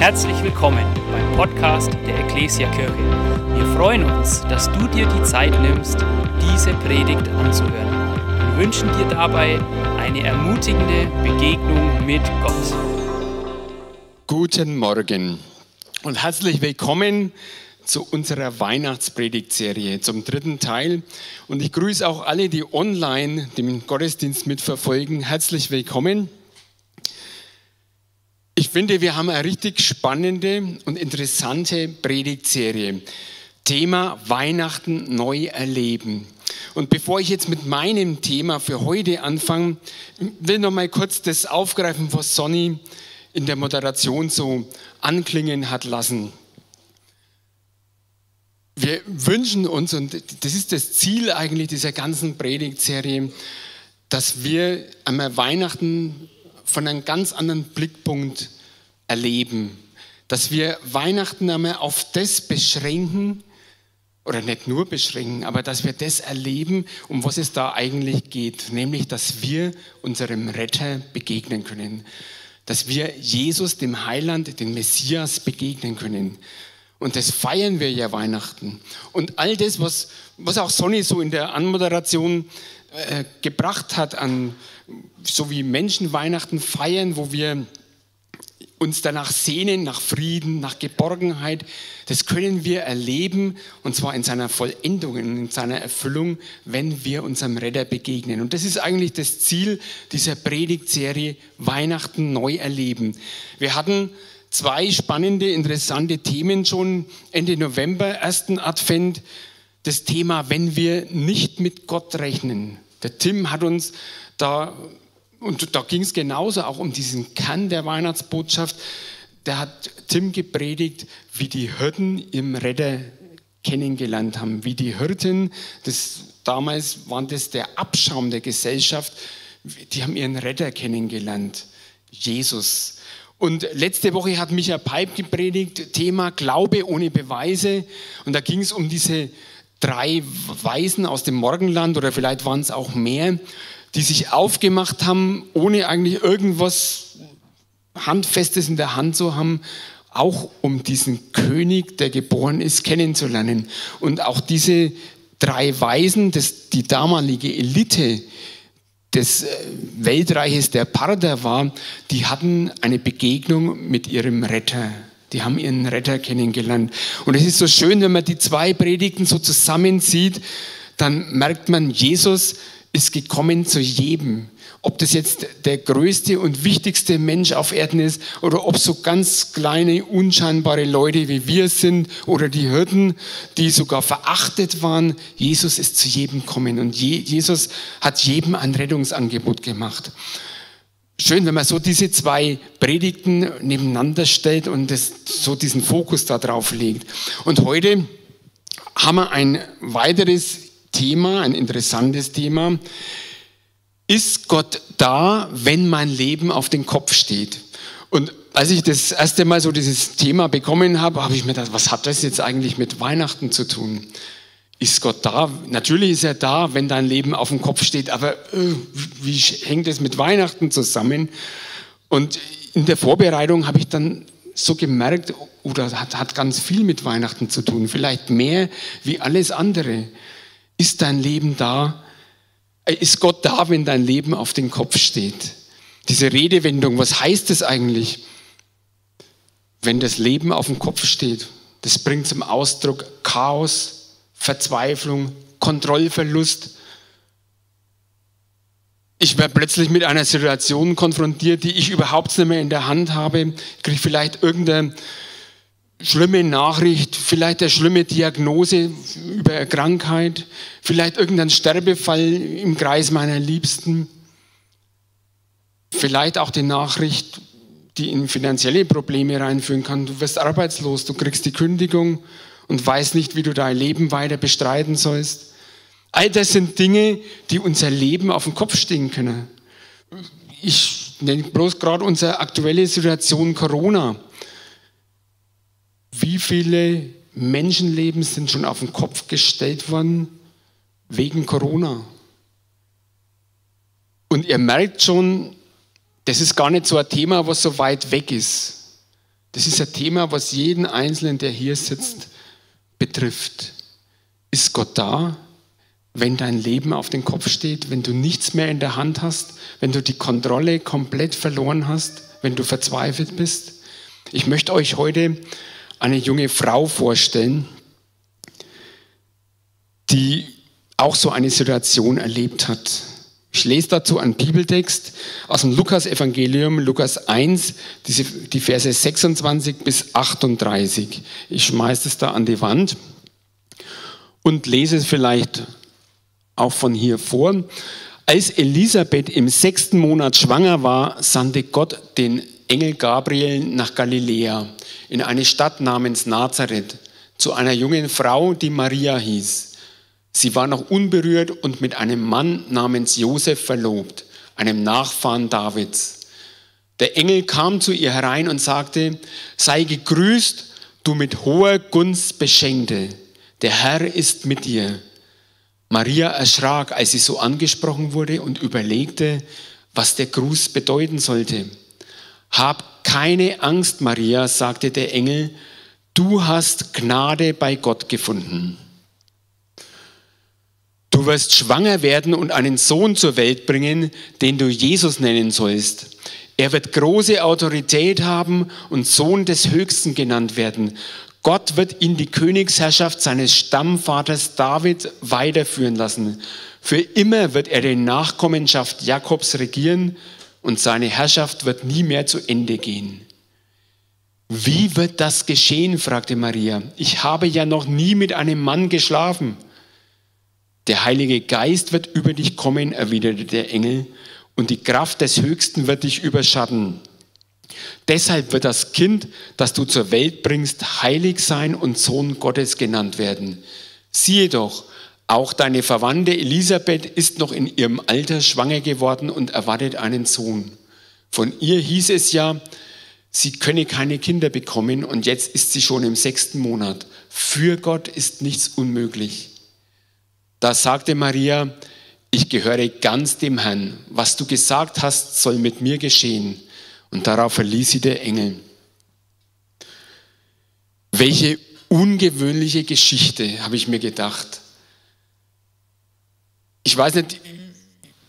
Herzlich willkommen beim Podcast der Ecclesia Kirche. Wir freuen uns, dass du dir die Zeit nimmst, diese Predigt anzuhören und wünschen dir dabei eine ermutigende Begegnung mit Gott. Guten Morgen und herzlich willkommen zu unserer Weihnachtspredigtserie, zum dritten Teil. Und ich grüße auch alle, die online den Gottesdienst mitverfolgen. Herzlich willkommen. Ich finde, wir haben eine richtig spannende und interessante Predigtserie. Thema Weihnachten neu erleben. Und bevor ich jetzt mit meinem Thema für heute anfange, will noch mal kurz das aufgreifen, was Sonny in der Moderation so anklingen hat lassen. Wir wünschen uns, und das ist das Ziel eigentlich dieser ganzen Predigtserie, dass wir einmal Weihnachten von einem ganz anderen Blickpunkt erleben. Dass wir Weihnachten einmal auf das beschränken, oder nicht nur beschränken, aber dass wir das erleben, um was es da eigentlich geht, nämlich dass wir unserem Retter begegnen können, dass wir Jesus, dem Heiland, dem Messias begegnen können. Und das feiern wir ja Weihnachten. Und all das, was, was auch Sonny so in der Anmoderation äh, gebracht hat, an so wie Menschen Weihnachten feiern, wo wir uns danach sehnen, nach Frieden, nach Geborgenheit, das können wir erleben und zwar in seiner Vollendung, in seiner Erfüllung, wenn wir unserem Retter begegnen. Und das ist eigentlich das Ziel dieser Predigtserie Weihnachten neu erleben. Wir hatten zwei spannende, interessante Themen schon Ende November, ersten Advent, das Thema, wenn wir nicht mit Gott rechnen. Der Tim hat uns da und da ging es genauso auch um diesen Kern der Weihnachtsbotschaft. Da hat Tim gepredigt, wie die Hirten im Retter kennengelernt haben, wie die Hirten, das, damals waren das der Abschaum der Gesellschaft, die haben ihren Retter kennengelernt, Jesus. Und letzte Woche hat Micha Peip gepredigt, Thema Glaube ohne Beweise. Und da ging es um diese drei Weisen aus dem Morgenland oder vielleicht waren es auch mehr, die sich aufgemacht haben, ohne eigentlich irgendwas Handfestes in der Hand zu haben, auch um diesen König, der geboren ist, kennenzulernen. Und auch diese drei Weisen, das, die damalige Elite des äh, Weltreiches der Parther war, die hatten eine Begegnung mit ihrem Retter. Die haben ihren Retter kennengelernt. Und es ist so schön, wenn man die zwei Predigten so zusammensieht, dann merkt man, Jesus ist gekommen zu jedem. Ob das jetzt der größte und wichtigste Mensch auf Erden ist oder ob so ganz kleine, unscheinbare Leute wie wir sind oder die Hirten, die sogar verachtet waren. Jesus ist zu jedem gekommen und Jesus hat jedem ein Rettungsangebot gemacht. Schön, wenn man so diese zwei Predigten nebeneinander stellt und das, so diesen Fokus da drauf legt. Und heute haben wir ein weiteres Thema, ein interessantes Thema. Ist Gott da, wenn mein Leben auf den Kopf steht? Und als ich das erste Mal so dieses Thema bekommen habe, habe ich mir gedacht, was hat das jetzt eigentlich mit Weihnachten zu tun? Ist Gott da? Natürlich ist er da, wenn dein Leben auf dem Kopf steht, aber äh, wie hängt es mit Weihnachten zusammen? Und in der Vorbereitung habe ich dann so gemerkt, oder hat, hat ganz viel mit Weihnachten zu tun, vielleicht mehr wie alles andere. Ist dein Leben da? Äh, ist Gott da, wenn dein Leben auf den Kopf steht? Diese Redewendung, was heißt das eigentlich? Wenn das Leben auf dem Kopf steht, das bringt zum Ausdruck Chaos, Verzweiflung, Kontrollverlust. Ich werde plötzlich mit einer Situation konfrontiert, die ich überhaupt nicht mehr in der Hand habe. Ich kriege vielleicht irgendeine schlimme Nachricht, vielleicht eine schlimme Diagnose über eine Krankheit, vielleicht irgendein Sterbefall im Kreis meiner Liebsten, vielleicht auch die Nachricht, die in finanzielle Probleme reinführen kann. Du wirst arbeitslos, du kriegst die Kündigung und weißt nicht, wie du dein Leben weiter bestreiten sollst. All das sind Dinge, die unser Leben auf den Kopf stehen können. Ich nenne bloß gerade unsere aktuelle Situation Corona. Wie viele Menschenleben sind schon auf den Kopf gestellt worden wegen Corona? Und ihr merkt schon, das ist gar nicht so ein Thema, was so weit weg ist. Das ist ein Thema, was jeden Einzelnen, der hier sitzt, betrifft. Ist Gott da, wenn dein Leben auf den Kopf steht, wenn du nichts mehr in der Hand hast, wenn du die Kontrolle komplett verloren hast, wenn du verzweifelt bist? Ich möchte euch heute eine junge Frau vorstellen, die auch so eine Situation erlebt hat. Ich lese dazu einen Bibeltext aus dem Lukas-Evangelium, Lukas 1, diese, die Verse 26 bis 38. Ich schmeiße es da an die Wand und lese es vielleicht auch von hier vor. Als Elisabeth im sechsten Monat schwanger war, sandte Gott den Engel Gabriel nach Galiläa, in eine Stadt namens Nazareth, zu einer jungen Frau, die Maria hieß. Sie war noch unberührt und mit einem Mann namens Josef verlobt, einem Nachfahren Davids. Der Engel kam zu ihr herein und sagte, sei gegrüßt, du mit hoher Gunst beschenkte, der Herr ist mit dir. Maria erschrak, als sie so angesprochen wurde und überlegte, was der Gruß bedeuten sollte. Hab keine Angst, Maria, sagte der Engel, du hast Gnade bei Gott gefunden. Du wirst schwanger werden und einen Sohn zur Welt bringen, den du Jesus nennen sollst. Er wird große Autorität haben und Sohn des Höchsten genannt werden. Gott wird ihn die Königsherrschaft seines Stammvaters David weiterführen lassen. Für immer wird er die Nachkommenschaft Jakobs regieren und seine Herrschaft wird nie mehr zu Ende gehen. Wie wird das geschehen? fragte Maria. Ich habe ja noch nie mit einem Mann geschlafen. Der Heilige Geist wird über dich kommen, erwiderte der Engel, und die Kraft des Höchsten wird dich überschatten. Deshalb wird das Kind, das du zur Welt bringst, heilig sein und Sohn Gottes genannt werden. Siehe doch, auch deine Verwandte Elisabeth ist noch in ihrem Alter schwanger geworden und erwartet einen Sohn. Von ihr hieß es ja, sie könne keine Kinder bekommen und jetzt ist sie schon im sechsten Monat. Für Gott ist nichts unmöglich. Da sagte Maria, ich gehöre ganz dem Herrn. Was du gesagt hast, soll mit mir geschehen. Und darauf verließ sie der Engel. Welche ungewöhnliche Geschichte, habe ich mir gedacht. Ich weiß nicht,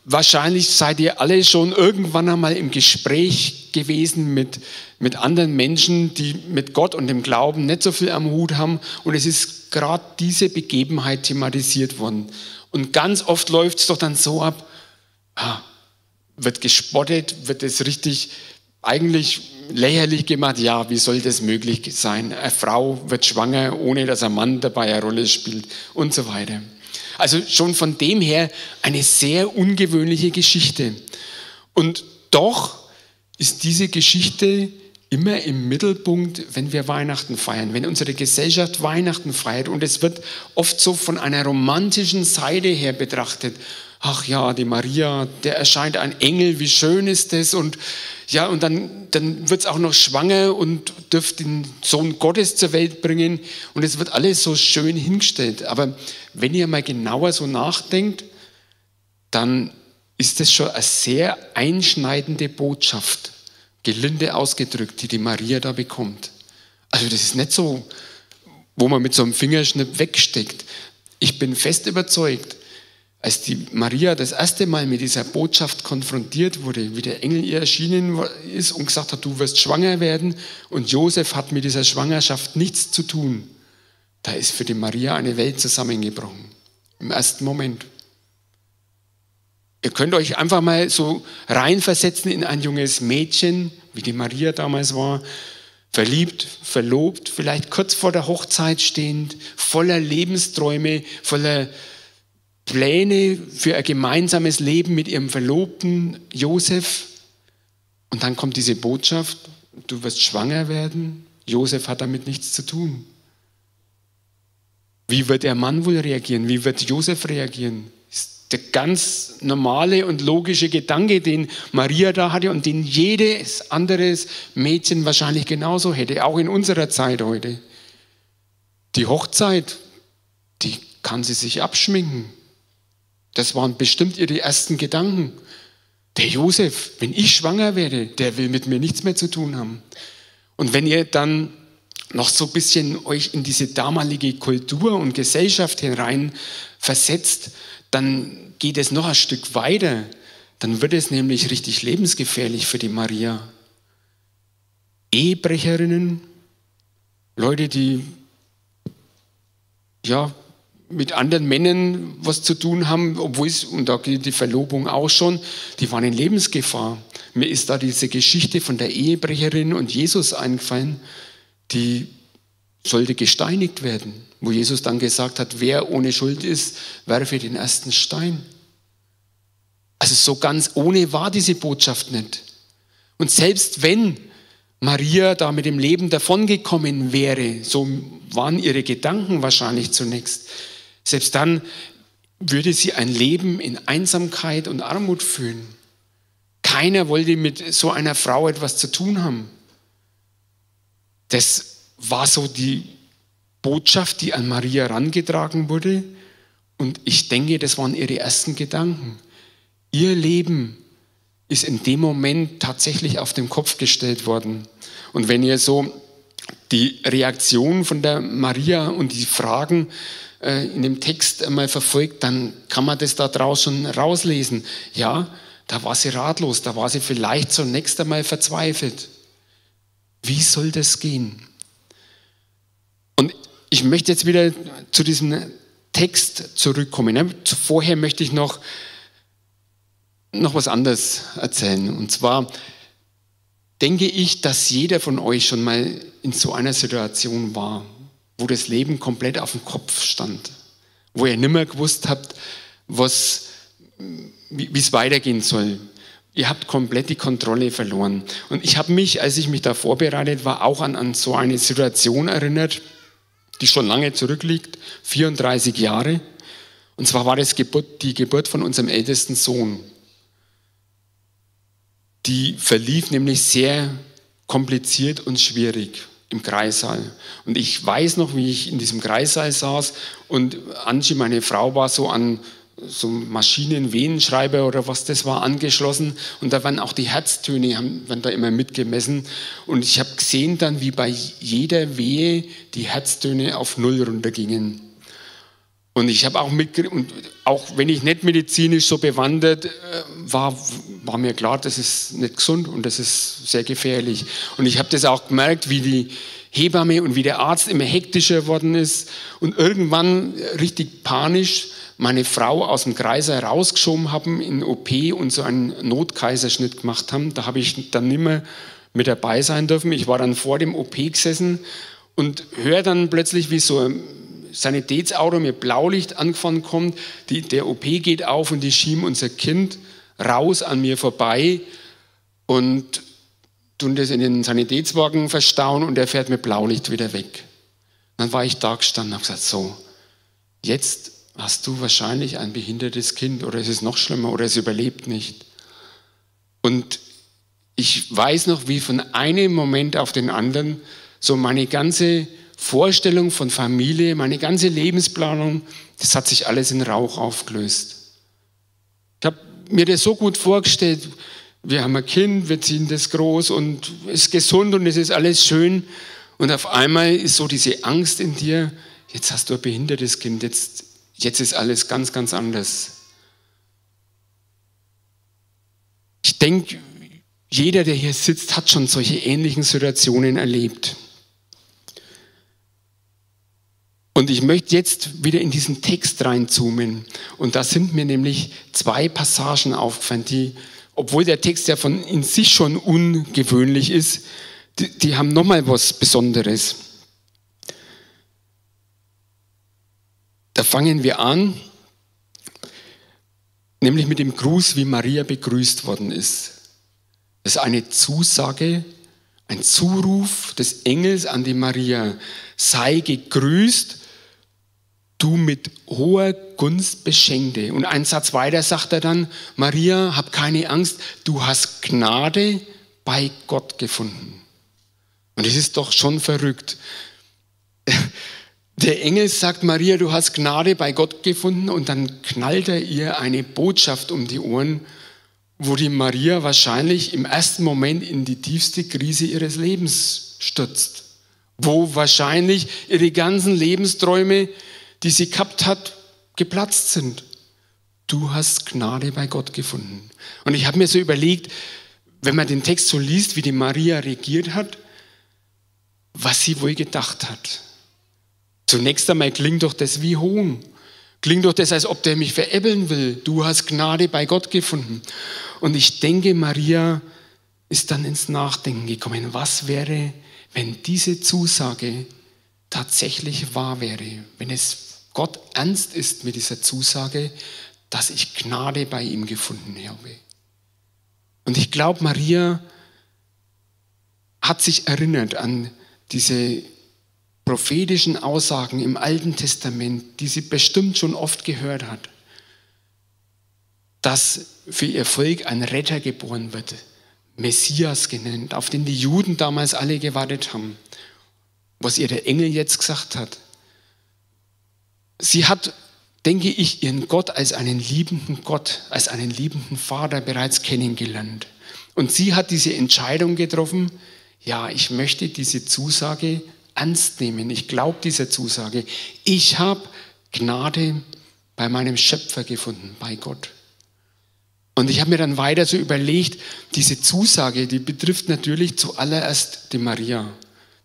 wahrscheinlich seid ihr alle schon irgendwann einmal im Gespräch gewesen mit, mit anderen Menschen, die mit Gott und dem Glauben nicht so viel am Hut haben. Und es ist gerade diese Begebenheit thematisiert worden. Und ganz oft läuft es doch dann so ab, ah, wird gespottet, wird es richtig eigentlich lächerlich gemacht. Ja, wie soll das möglich sein? Eine Frau wird schwanger, ohne dass ein Mann dabei eine Rolle spielt und so weiter. Also schon von dem her eine sehr ungewöhnliche Geschichte. Und doch ist diese Geschichte immer im Mittelpunkt, wenn wir Weihnachten feiern, wenn unsere Gesellschaft Weihnachten feiert. Und es wird oft so von einer romantischen Seite her betrachtet. Ach ja, die Maria, der erscheint ein Engel, wie schön ist das? Und ja, und dann, dann wird es auch noch schwanger und dürft den Sohn Gottes zur Welt bringen. Und es wird alles so schön hingestellt. Aber wenn ihr mal genauer so nachdenkt, dann ist das schon eine sehr einschneidende Botschaft, gelinde ausgedrückt, die die Maria da bekommt. Also das ist nicht so, wo man mit so einem Fingerschnipp wegsteckt. Ich bin fest überzeugt, als die Maria das erste Mal mit dieser Botschaft konfrontiert wurde, wie der Engel ihr erschienen ist und gesagt hat, du wirst schwanger werden und Josef hat mit dieser Schwangerschaft nichts zu tun, da ist für die Maria eine Welt zusammengebrochen. Im ersten Moment. Ihr könnt euch einfach mal so reinversetzen in ein junges Mädchen, wie die Maria damals war, verliebt, verlobt, vielleicht kurz vor der Hochzeit stehend, voller Lebensträume, voller Pläne für ein gemeinsames Leben mit ihrem Verlobten Josef. Und dann kommt diese Botschaft, du wirst schwanger werden. Josef hat damit nichts zu tun. Wie wird der Mann wohl reagieren? Wie wird Josef reagieren? Der ganz normale und logische Gedanke, den Maria da hatte und den jedes anderes Mädchen wahrscheinlich genauso hätte, auch in unserer Zeit heute. Die Hochzeit, die kann sie sich abschminken. Das waren bestimmt ihre ersten Gedanken. Der Josef, wenn ich schwanger werde, der will mit mir nichts mehr zu tun haben. Und wenn ihr dann noch so ein bisschen euch in diese damalige Kultur und Gesellschaft hinein versetzt, dann geht es noch ein Stück weiter. Dann wird es nämlich richtig lebensgefährlich für die Maria. Ehebrecherinnen, Leute, die ja mit anderen Männern was zu tun haben, obwohl es, und da geht die Verlobung auch schon, die waren in Lebensgefahr. Mir ist da diese Geschichte von der Ehebrecherin und Jesus eingefallen, die sollte gesteinigt werden, wo Jesus dann gesagt hat, wer ohne Schuld ist, werfe den ersten Stein. Also so ganz ohne war diese Botschaft nicht. Und selbst wenn Maria da mit dem Leben davongekommen wäre, so waren ihre Gedanken wahrscheinlich zunächst, selbst dann würde sie ein Leben in Einsamkeit und Armut führen. Keiner wollte mit so einer Frau etwas zu tun haben. Das war so die Botschaft, die an Maria herangetragen wurde. Und ich denke, das waren ihre ersten Gedanken. Ihr Leben ist in dem Moment tatsächlich auf den Kopf gestellt worden. Und wenn ihr so die Reaktion von der Maria und die Fragen äh, in dem Text einmal verfolgt, dann kann man das da draußen rauslesen. Ja, da war sie ratlos, da war sie vielleicht zunächst einmal verzweifelt. Wie soll das gehen? Ich möchte jetzt wieder zu diesem Text zurückkommen. Ne? Vorher möchte ich noch, noch was anderes erzählen. Und zwar denke ich, dass jeder von euch schon mal in so einer Situation war, wo das Leben komplett auf dem Kopf stand, wo ihr nimmer gewusst habt, wie es weitergehen soll. Ihr habt komplett die Kontrolle verloren. Und ich habe mich, als ich mich da vorbereitet war, auch an, an so eine Situation erinnert, die schon lange zurückliegt, 34 Jahre. Und zwar war Geburt, die Geburt von unserem ältesten Sohn. Die verlief nämlich sehr kompliziert und schwierig im Kreissaal. Und ich weiß noch, wie ich in diesem Kreissaal saß und Angie, meine Frau, war so an so Maschinen, Venenschreiber oder was das war, angeschlossen. Und da waren auch die Herztöne, haben, werden da immer mitgemessen. Und ich habe gesehen dann, wie bei jeder Wehe die Herztöne auf Null runtergingen. Und ich habe auch mitgekriegt, und auch wenn ich nicht medizinisch so bewandert äh, war, war mir klar, das ist nicht gesund und das ist sehr gefährlich. Und ich habe das auch gemerkt, wie die Hebamme und wie der Arzt immer hektischer geworden ist und irgendwann richtig panisch meine Frau aus dem Kreis herausgeschoben haben in OP und so einen Notkaiserschnitt gemacht haben. Da habe ich dann nicht mehr mit dabei sein dürfen. Ich war dann vor dem OP gesessen und höre dann plötzlich, wie so ein Sanitätsauto mit Blaulicht angefahren kommt. Die, der OP geht auf und die schieben unser Kind raus an mir vorbei und tun das in den Sanitätswagen verstauen und er fährt mit Blaulicht wieder weg. Dann war ich da gestanden und habe gesagt, so, jetzt hast du wahrscheinlich ein behindertes Kind oder es ist noch schlimmer oder es überlebt nicht. Und ich weiß noch, wie von einem Moment auf den anderen so meine ganze Vorstellung von Familie, meine ganze Lebensplanung, das hat sich alles in Rauch aufgelöst. Ich habe mir das so gut vorgestellt, wir haben ein Kind, wir ziehen das groß und es ist gesund und es ist alles schön. Und auf einmal ist so diese Angst in dir, jetzt hast du ein behindertes Kind, jetzt, jetzt ist alles ganz, ganz anders. Ich denke, jeder, der hier sitzt, hat schon solche ähnlichen Situationen erlebt. Und ich möchte jetzt wieder in diesen Text reinzoomen. Und da sind mir nämlich zwei Passagen aufgefallen, die, obwohl der Text ja von in sich schon ungewöhnlich ist, die, die haben nochmal was Besonderes. Da fangen wir an, nämlich mit dem Gruß, wie Maria begrüßt worden ist. Das ist eine Zusage, ein Zuruf des Engels an die Maria. Sei gegrüßt, du mit hoher Gunst beschenkte. Und einen Satz weiter sagt er dann, Maria, hab keine Angst, du hast Gnade bei Gott gefunden. Und es ist doch schon verrückt. Der Engel sagt, Maria, du hast Gnade bei Gott gefunden und dann knallt er ihr eine Botschaft um die Ohren, wo die Maria wahrscheinlich im ersten Moment in die tiefste Krise ihres Lebens stürzt, wo wahrscheinlich ihre ganzen Lebensträume, die sie gehabt hat, geplatzt sind. Du hast Gnade bei Gott gefunden. Und ich habe mir so überlegt, wenn man den Text so liest, wie die Maria regiert hat, was sie wohl gedacht hat. Zunächst einmal klingt doch das wie Hohn. Klingt doch das, als ob der mich veräppeln will. Du hast Gnade bei Gott gefunden. Und ich denke, Maria ist dann ins Nachdenken gekommen. Was wäre, wenn diese Zusage tatsächlich wahr wäre? Wenn es Gott ernst ist mit dieser Zusage, dass ich Gnade bei ihm gefunden habe. Und ich glaube, Maria hat sich erinnert an diese prophetischen Aussagen im Alten Testament, die sie bestimmt schon oft gehört hat, dass für ihr Volk ein Retter geboren wird, Messias genannt, auf den die Juden damals alle gewartet haben, was ihr der Engel jetzt gesagt hat. Sie hat, denke ich, ihren Gott als einen liebenden Gott, als einen liebenden Vater bereits kennengelernt. Und sie hat diese Entscheidung getroffen, ja, ich möchte diese Zusage ernst nehmen. Ich glaube dieser Zusage. Ich habe Gnade bei meinem Schöpfer gefunden, bei Gott. Und ich habe mir dann weiter so überlegt, diese Zusage, die betrifft natürlich zuallererst die Maria.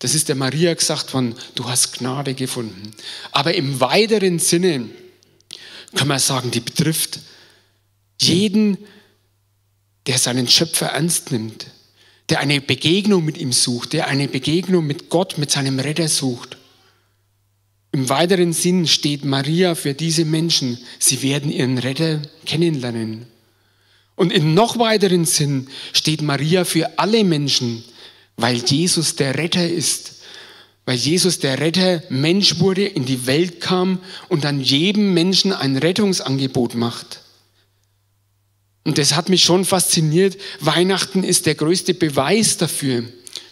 Das ist der Maria gesagt worden, du hast Gnade gefunden. Aber im weiteren Sinne kann man sagen, die betrifft jeden, der seinen Schöpfer ernst nimmt, der eine Begegnung mit ihm sucht, der eine Begegnung mit Gott, mit seinem Retter sucht. Im weiteren Sinn steht Maria für diese Menschen. Sie werden ihren Retter kennenlernen. Und im noch weiteren Sinn steht Maria für alle Menschen, weil Jesus der Retter ist. Weil Jesus der Retter Mensch wurde, in die Welt kam und an jedem Menschen ein Rettungsangebot macht. Und das hat mich schon fasziniert. Weihnachten ist der größte Beweis dafür,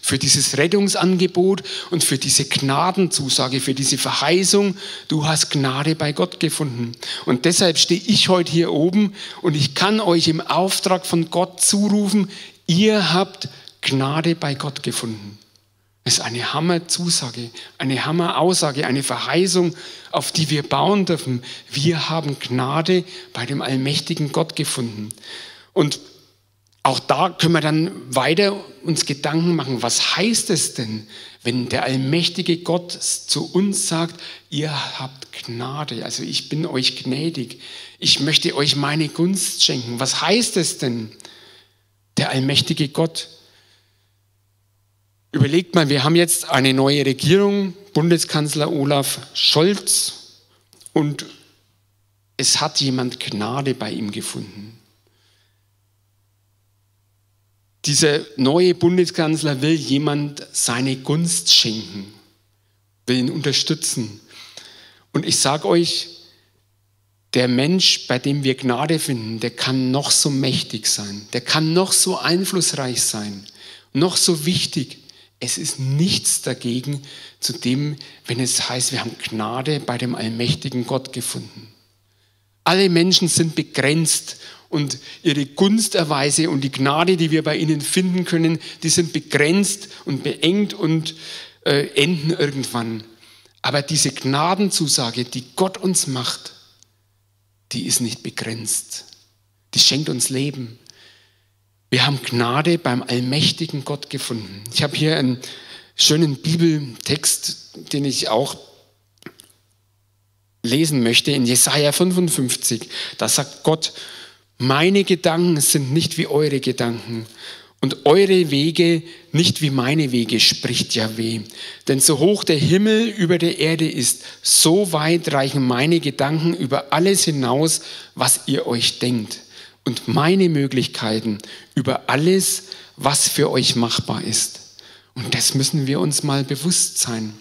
für dieses Rettungsangebot und für diese Gnadenzusage, für diese Verheißung, du hast Gnade bei Gott gefunden. Und deshalb stehe ich heute hier oben und ich kann euch im Auftrag von Gott zurufen, ihr habt Gnade bei Gott gefunden. Das ist eine Hammer-Zusage, eine Hammer-Aussage, eine Verheißung, auf die wir bauen dürfen. Wir haben Gnade bei dem allmächtigen Gott gefunden. Und auch da können wir dann weiter uns Gedanken machen, was heißt es denn, wenn der allmächtige Gott zu uns sagt, ihr habt Gnade, also ich bin euch gnädig, ich möchte euch meine Gunst schenken. Was heißt es denn, der allmächtige Gott? Überlegt mal, wir haben jetzt eine neue Regierung, Bundeskanzler Olaf Scholz, und es hat jemand Gnade bei ihm gefunden. Dieser neue Bundeskanzler will jemand seine Gunst schenken, will ihn unterstützen. Und ich sage euch, der Mensch, bei dem wir Gnade finden, der kann noch so mächtig sein, der kann noch so einflussreich sein, noch so wichtig. Es ist nichts dagegen zu dem, wenn es heißt, wir haben Gnade bei dem allmächtigen Gott gefunden. Alle Menschen sind begrenzt und ihre Gunsterweise und die Gnade, die wir bei ihnen finden können, die sind begrenzt und beengt und äh, enden irgendwann. Aber diese Gnadenzusage, die Gott uns macht, die ist nicht begrenzt. Die schenkt uns Leben. Wir haben Gnade beim allmächtigen Gott gefunden. Ich habe hier einen schönen Bibeltext, den ich auch lesen möchte, in Jesaja 55. Da sagt Gott, meine Gedanken sind nicht wie eure Gedanken und eure Wege nicht wie meine Wege, spricht Yahweh. Denn so hoch der Himmel über der Erde ist, so weit reichen meine Gedanken über alles hinaus, was ihr euch denkt und meine Möglichkeiten über alles, was für euch machbar ist. Und das müssen wir uns mal bewusst sein.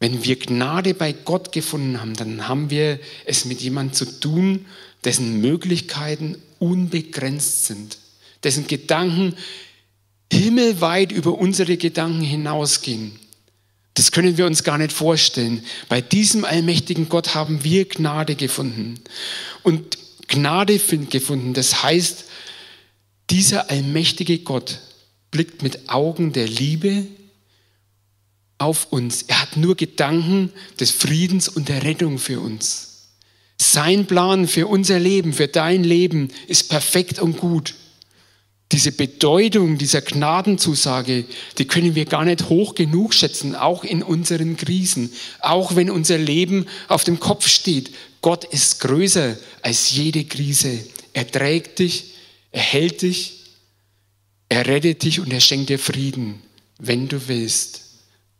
Wenn wir Gnade bei Gott gefunden haben, dann haben wir es mit jemandem zu tun, dessen Möglichkeiten unbegrenzt sind, dessen Gedanken himmelweit über unsere Gedanken hinausgehen. Das können wir uns gar nicht vorstellen. Bei diesem allmächtigen Gott haben wir Gnade gefunden. Und Gnade gefunden. Das heißt, dieser allmächtige Gott blickt mit Augen der Liebe, auf uns. Er hat nur Gedanken des Friedens und der Rettung für uns. Sein Plan für unser Leben, für dein Leben ist perfekt und gut. Diese Bedeutung dieser Gnadenzusage, die können wir gar nicht hoch genug schätzen, auch in unseren Krisen, auch wenn unser Leben auf dem Kopf steht. Gott ist größer als jede Krise. Er trägt dich, er hält dich, er rettet dich und er schenkt dir Frieden, wenn du willst.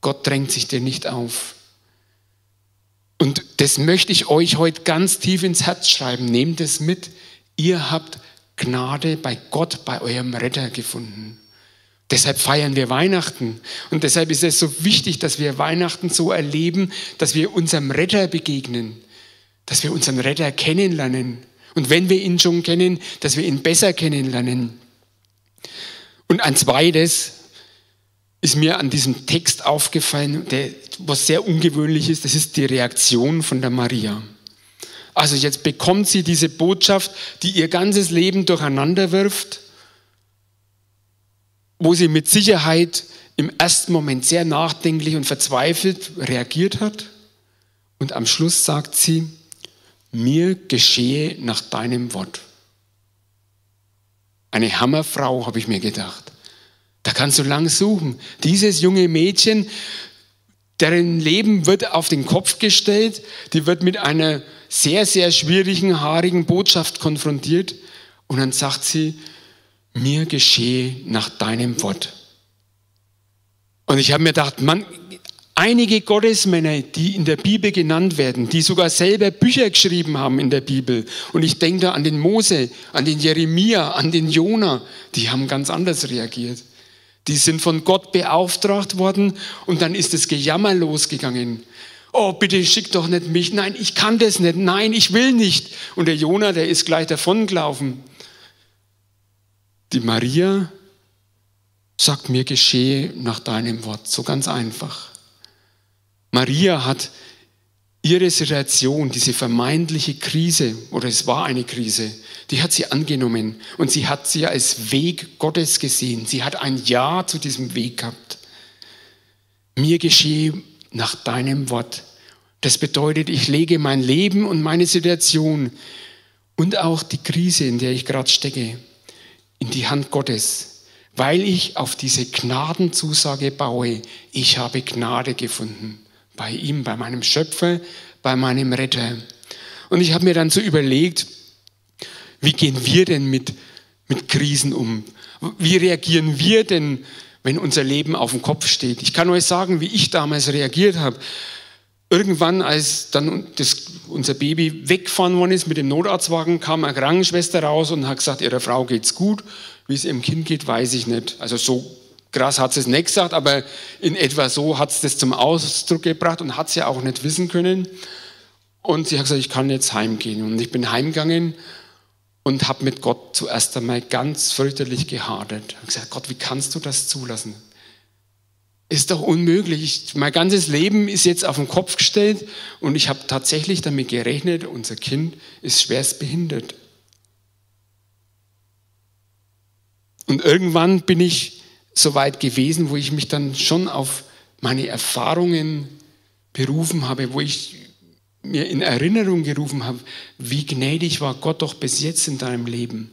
Gott drängt sich dir nicht auf. Und das möchte ich euch heute ganz tief ins Herz schreiben. Nehmt es mit. Ihr habt Gnade bei Gott, bei eurem Retter gefunden. Deshalb feiern wir Weihnachten. Und deshalb ist es so wichtig, dass wir Weihnachten so erleben, dass wir unserem Retter begegnen, dass wir unseren Retter kennenlernen. Und wenn wir ihn schon kennen, dass wir ihn besser kennenlernen. Und ein zweites, ist mir an diesem Text aufgefallen, der, was sehr ungewöhnlich ist, das ist die Reaktion von der Maria. Also jetzt bekommt sie diese Botschaft, die ihr ganzes Leben durcheinander wirft, wo sie mit Sicherheit im ersten Moment sehr nachdenklich und verzweifelt reagiert hat. Und am Schluss sagt sie, mir geschehe nach deinem Wort. Eine Hammerfrau, habe ich mir gedacht. Da kannst du lang suchen. Dieses junge Mädchen, deren Leben wird auf den Kopf gestellt, die wird mit einer sehr, sehr schwierigen, haarigen Botschaft konfrontiert und dann sagt sie, mir geschehe nach deinem Wort. Und ich habe mir gedacht, man, einige Gottesmänner, die in der Bibel genannt werden, die sogar selber Bücher geschrieben haben in der Bibel, und ich denke da an den Mose, an den Jeremia, an den Jona, die haben ganz anders reagiert. Die sind von Gott beauftragt worden und dann ist das Gejammer losgegangen. Oh, bitte schick doch nicht mich. Nein, ich kann das nicht. Nein, ich will nicht. Und der Jonah, der ist gleich davongelaufen. Die Maria sagt mir, geschehe nach deinem Wort. So ganz einfach. Maria hat ihre Situation, diese vermeintliche Krise, oder es war eine Krise, die hat sie angenommen und sie hat sie als Weg Gottes gesehen. Sie hat ein Ja zu diesem Weg gehabt. Mir geschehe nach deinem Wort. Das bedeutet, ich lege mein Leben und meine Situation und auch die Krise, in der ich gerade stecke, in die Hand Gottes, weil ich auf diese Gnadenzusage baue. Ich habe Gnade gefunden bei ihm, bei meinem Schöpfer, bei meinem Retter. Und ich habe mir dann so überlegt, wie gehen wir denn mit, mit Krisen um? Wie reagieren wir denn, wenn unser Leben auf dem Kopf steht? Ich kann euch sagen, wie ich damals reagiert habe. Irgendwann, als dann das, unser Baby weggefahren worden ist mit dem Notarztwagen, kam eine Krankenschwester raus und hat gesagt, ihrer Frau geht's gut. Wie es ihrem Kind geht, weiß ich nicht. Also so krass hat sie es nicht gesagt, aber in etwa so hat es das zum Ausdruck gebracht und hat sie auch nicht wissen können. Und sie hat gesagt, ich kann jetzt heimgehen. Und ich bin heimgegangen und habe mit Gott zuerst einmal ganz fürchterlich gehadert. Ich habe gesagt, Gott, wie kannst du das zulassen? Ist doch unmöglich. Mein ganzes Leben ist jetzt auf den Kopf gestellt und ich habe tatsächlich damit gerechnet, unser Kind ist schwerst behindert. Und irgendwann bin ich so weit gewesen, wo ich mich dann schon auf meine Erfahrungen berufen habe, wo ich mir in Erinnerung gerufen habe, wie gnädig war Gott doch bis jetzt in deinem Leben,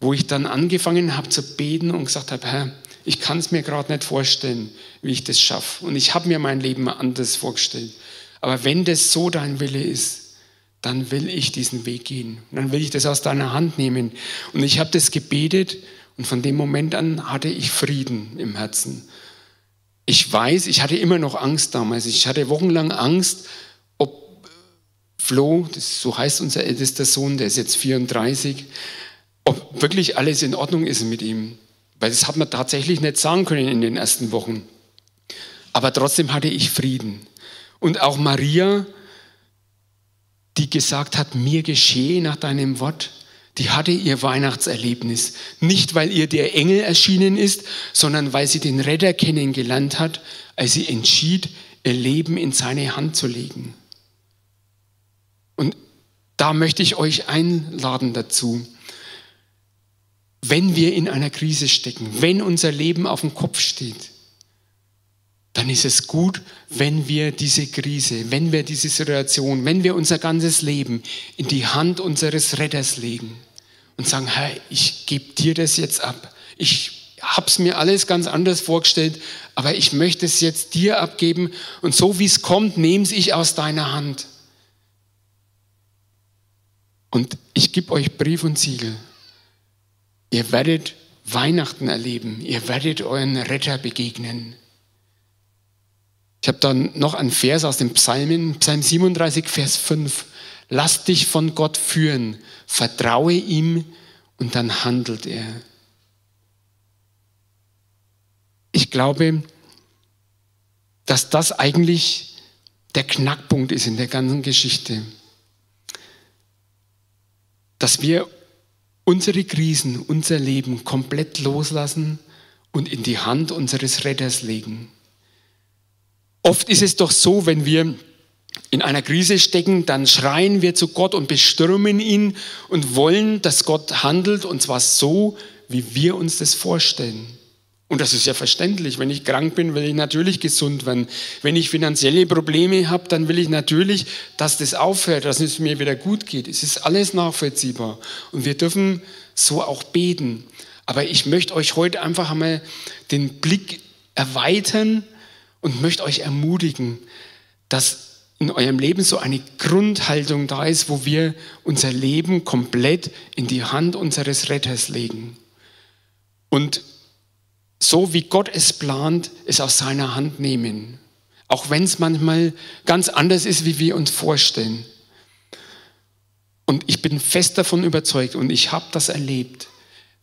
wo ich dann angefangen habe zu beten und gesagt habe, Herr, ich kann es mir gerade nicht vorstellen, wie ich das schaffe. Und ich habe mir mein Leben anders vorgestellt. Aber wenn das so dein Wille ist, dann will ich diesen Weg gehen. dann will ich das aus deiner Hand nehmen. Und ich habe das gebetet und von dem Moment an hatte ich Frieden im Herzen. Ich weiß, ich hatte immer noch Angst damals. Ich hatte wochenlang Angst, ob Flo, das, so heißt unser ältester Sohn, der ist jetzt 34, ob wirklich alles in Ordnung ist mit ihm. Weil das hat man tatsächlich nicht sagen können in den ersten Wochen. Aber trotzdem hatte ich Frieden. Und auch Maria, die gesagt hat, mir geschehe nach deinem Wort, die hatte ihr Weihnachtserlebnis. Nicht, weil ihr der Engel erschienen ist, sondern weil sie den Retter kennengelernt hat, als sie entschied, ihr Leben in seine Hand zu legen. Und da möchte ich euch einladen dazu. Wenn wir in einer Krise stecken, wenn unser Leben auf dem Kopf steht, dann ist es gut, wenn wir diese Krise, wenn wir diese Situation, wenn wir unser ganzes Leben in die Hand unseres Retters legen und sagen, Herr, ich gebe dir das jetzt ab. Ich habe es mir alles ganz anders vorgestellt, aber ich möchte es jetzt dir abgeben und so wie es kommt, nehme ich aus deiner Hand. Und ich gebe euch Brief und Siegel. Ihr werdet Weihnachten erleben, ihr werdet euren Retter begegnen. Ich habe dann noch einen Vers aus dem Psalmen, Psalm 37, Vers 5. Lass dich von Gott führen, vertraue ihm und dann handelt er. Ich glaube, dass das eigentlich der Knackpunkt ist in der ganzen Geschichte. Dass wir unsere Krisen, unser Leben komplett loslassen und in die Hand unseres Retters legen. Oft ist es doch so, wenn wir in einer Krise stecken, dann schreien wir zu Gott und bestürmen ihn und wollen, dass Gott handelt und zwar so, wie wir uns das vorstellen. Und das ist ja verständlich. Wenn ich krank bin, will ich natürlich gesund werden. Wenn ich finanzielle Probleme habe, dann will ich natürlich, dass das aufhört, dass es mir wieder gut geht. Es ist alles nachvollziehbar. Und wir dürfen so auch beten. Aber ich möchte euch heute einfach einmal den Blick erweitern und möchte euch ermutigen, dass in eurem Leben so eine Grundhaltung da ist, wo wir unser Leben komplett in die Hand unseres Retters legen. Und so wie Gott es plant, es aus seiner Hand nehmen. Auch wenn es manchmal ganz anders ist, wie wir uns vorstellen. Und ich bin fest davon überzeugt und ich habe das erlebt,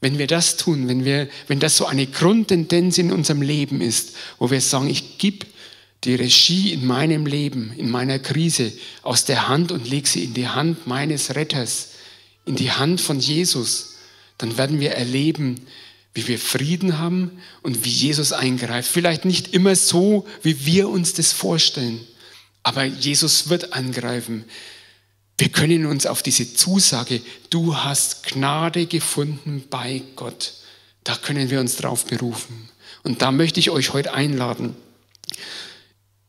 wenn wir das tun, wenn, wir, wenn das so eine Grundtendenz in unserem Leben ist, wo wir sagen, ich gebe die Regie in meinem Leben, in meiner Krise aus der Hand und lege sie in die Hand meines Retters, in die Hand von Jesus, dann werden wir erleben, wie wir Frieden haben und wie Jesus eingreift. Vielleicht nicht immer so, wie wir uns das vorstellen, aber Jesus wird angreifen. Wir können uns auf diese Zusage, du hast Gnade gefunden bei Gott, da können wir uns drauf berufen. Und da möchte ich euch heute einladen.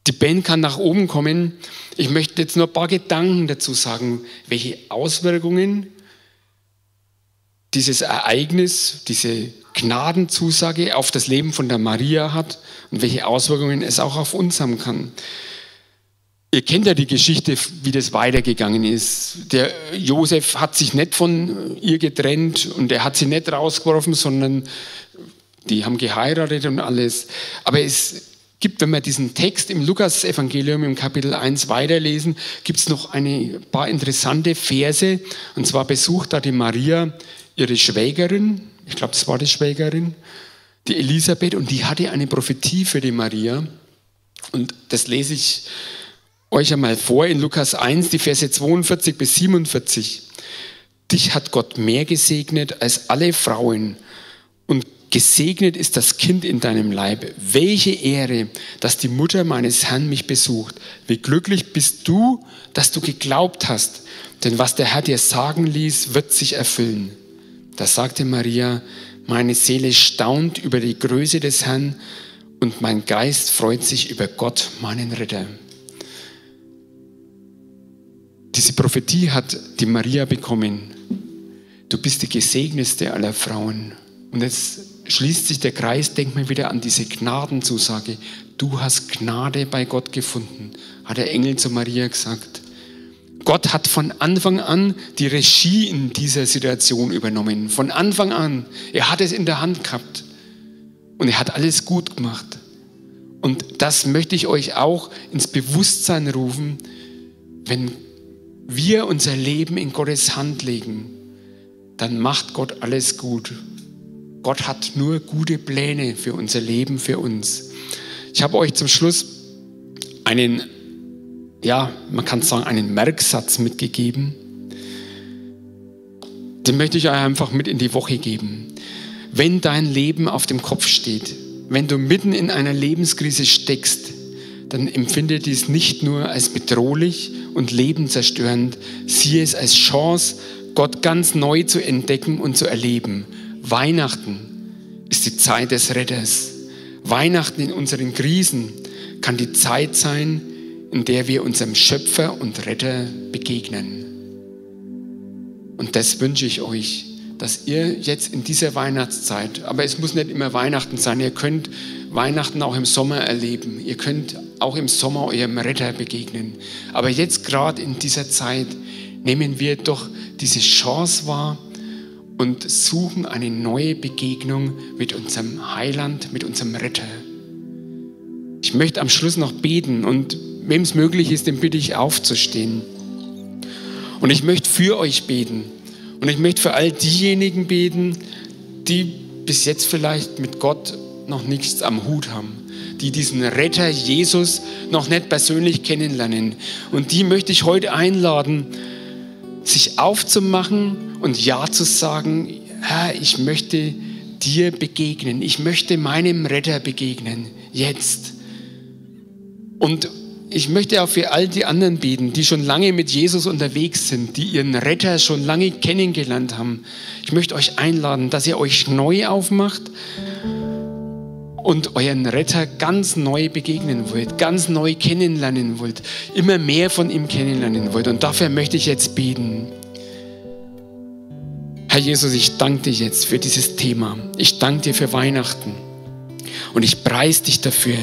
Die Band kann nach oben kommen. Ich möchte jetzt nur ein paar Gedanken dazu sagen, welche Auswirkungen dieses Ereignis, diese Gnadenzusage auf das Leben von der Maria hat und welche Auswirkungen es auch auf uns haben kann. Ihr kennt ja die Geschichte, wie das weitergegangen ist. Der Josef hat sich nicht von ihr getrennt und er hat sie nicht rausgeworfen, sondern die haben geheiratet und alles. Aber es gibt, wenn wir diesen Text im Lukas-Evangelium im Kapitel 1 weiterlesen, gibt es noch ein paar interessante Verse. Und zwar besucht da die Maria ihre Schwägerin, ich glaube, das war die Schwägerin, die Elisabeth, und die hatte eine Prophetie für die Maria. Und das lese ich euch einmal vor in Lukas 1, die Verse 42 bis 47. Dich hat Gott mehr gesegnet als alle Frauen und gesegnet ist das Kind in deinem Leib. Welche Ehre, dass die Mutter meines Herrn mich besucht. Wie glücklich bist du, dass du geglaubt hast, denn was der Herr dir sagen ließ, wird sich erfüllen. Da sagte Maria, meine Seele staunt über die Größe des Herrn und mein Geist freut sich über Gott, meinen Ritter. Diese Prophetie hat die Maria bekommen. Du bist die gesegnetste aller Frauen. Und jetzt schließt sich der Kreis, denkt man wieder an diese Gnadenzusage. Du hast Gnade bei Gott gefunden, hat der Engel zu Maria gesagt. Gott hat von Anfang an die Regie in dieser Situation übernommen. Von Anfang an. Er hat es in der Hand gehabt. Und er hat alles gut gemacht. Und das möchte ich euch auch ins Bewusstsein rufen, wenn wir unser Leben in Gottes Hand legen, dann macht Gott alles gut. Gott hat nur gute Pläne für unser Leben, für uns. Ich habe euch zum Schluss einen, ja, man kann sagen, einen Merksatz mitgegeben. Den möchte ich euch einfach mit in die Woche geben. Wenn dein Leben auf dem Kopf steht, wenn du mitten in einer Lebenskrise steckst, dann empfinde dies nicht nur als bedrohlich und lebenszerstörend, siehe es als Chance, Gott ganz neu zu entdecken und zu erleben. Weihnachten ist die Zeit des Retters. Weihnachten in unseren Krisen kann die Zeit sein, in der wir unserem Schöpfer und Retter begegnen. Und das wünsche ich euch, dass ihr jetzt in dieser Weihnachtszeit, aber es muss nicht immer Weihnachten sein, ihr könnt Weihnachten auch im Sommer erleben, ihr könnt auch im Sommer eurem Retter begegnen. Aber jetzt gerade in dieser Zeit nehmen wir doch diese Chance wahr und suchen eine neue Begegnung mit unserem Heiland, mit unserem Retter. Ich möchte am Schluss noch beten und wem es möglich ist, den bitte ich aufzustehen. Und ich möchte für euch beten. Und ich möchte für all diejenigen beten, die bis jetzt vielleicht mit Gott noch nichts am Hut haben, die diesen Retter Jesus noch nicht persönlich kennenlernen. Und die möchte ich heute einladen, sich aufzumachen und Ja zu sagen, Herr, ich möchte dir begegnen, ich möchte meinem Retter begegnen, jetzt. Und ich möchte auch für all die anderen beten, die schon lange mit Jesus unterwegs sind, die ihren Retter schon lange kennengelernt haben. Ich möchte euch einladen, dass ihr euch neu aufmacht und euren Retter ganz neu begegnen wollt, ganz neu kennenlernen wollt, immer mehr von ihm kennenlernen wollt. Und dafür möchte ich jetzt beten. Herr Jesus, ich danke dir jetzt für dieses Thema. Ich danke dir für Weihnachten. Und ich preise dich dafür,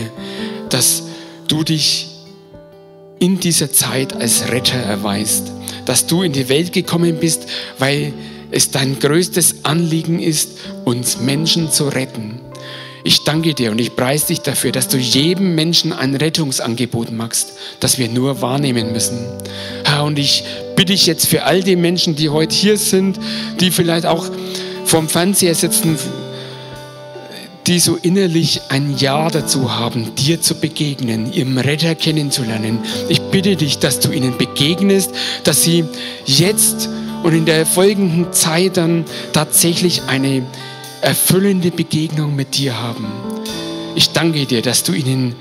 dass du dich in dieser Zeit als Retter erweist, dass du in die Welt gekommen bist, weil es dein größtes Anliegen ist, uns Menschen zu retten. Ich danke dir und ich preise dich dafür, dass du jedem Menschen ein Rettungsangebot machst, das wir nur wahrnehmen müssen. Herr, und ich bitte dich jetzt für all die Menschen, die heute hier sind, die vielleicht auch vorm Fernseher sitzen, die so innerlich ein Ja dazu haben, dir zu begegnen, ihrem Retter kennenzulernen. Ich bitte dich, dass du ihnen begegnest, dass sie jetzt und in der folgenden Zeit dann tatsächlich eine erfüllende Begegnung mit dir haben. Ich danke dir, dass du ihnen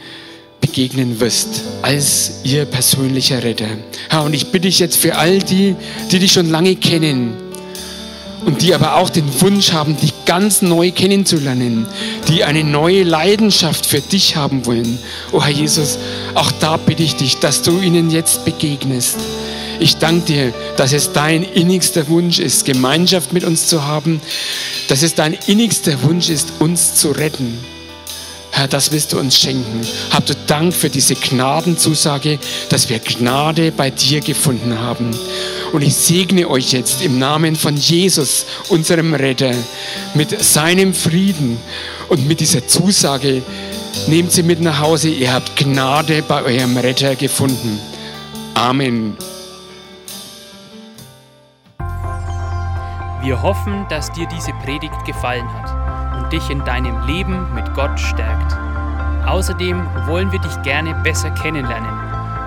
begegnen wirst als ihr persönlicher Retter. Herr, und ich bitte dich jetzt für all die, die dich schon lange kennen, und die aber auch den Wunsch haben, dich ganz neu kennenzulernen, die eine neue Leidenschaft für dich haben wollen. Oh Herr Jesus, auch da bitte ich dich, dass du ihnen jetzt begegnest. Ich danke dir, dass es dein innigster Wunsch ist, Gemeinschaft mit uns zu haben, dass es dein innigster Wunsch ist, uns zu retten. Herr, das willst du uns schenken. Hab du Dank für diese Gnadenzusage, dass wir Gnade bei dir gefunden haben. Und ich segne euch jetzt im Namen von Jesus, unserem Retter, mit seinem Frieden und mit dieser Zusage, nehmt sie mit nach Hause, ihr habt Gnade bei eurem Retter gefunden. Amen. Wir hoffen, dass dir diese Predigt gefallen hat und dich in deinem Leben mit Gott stärkt. Außerdem wollen wir dich gerne besser kennenlernen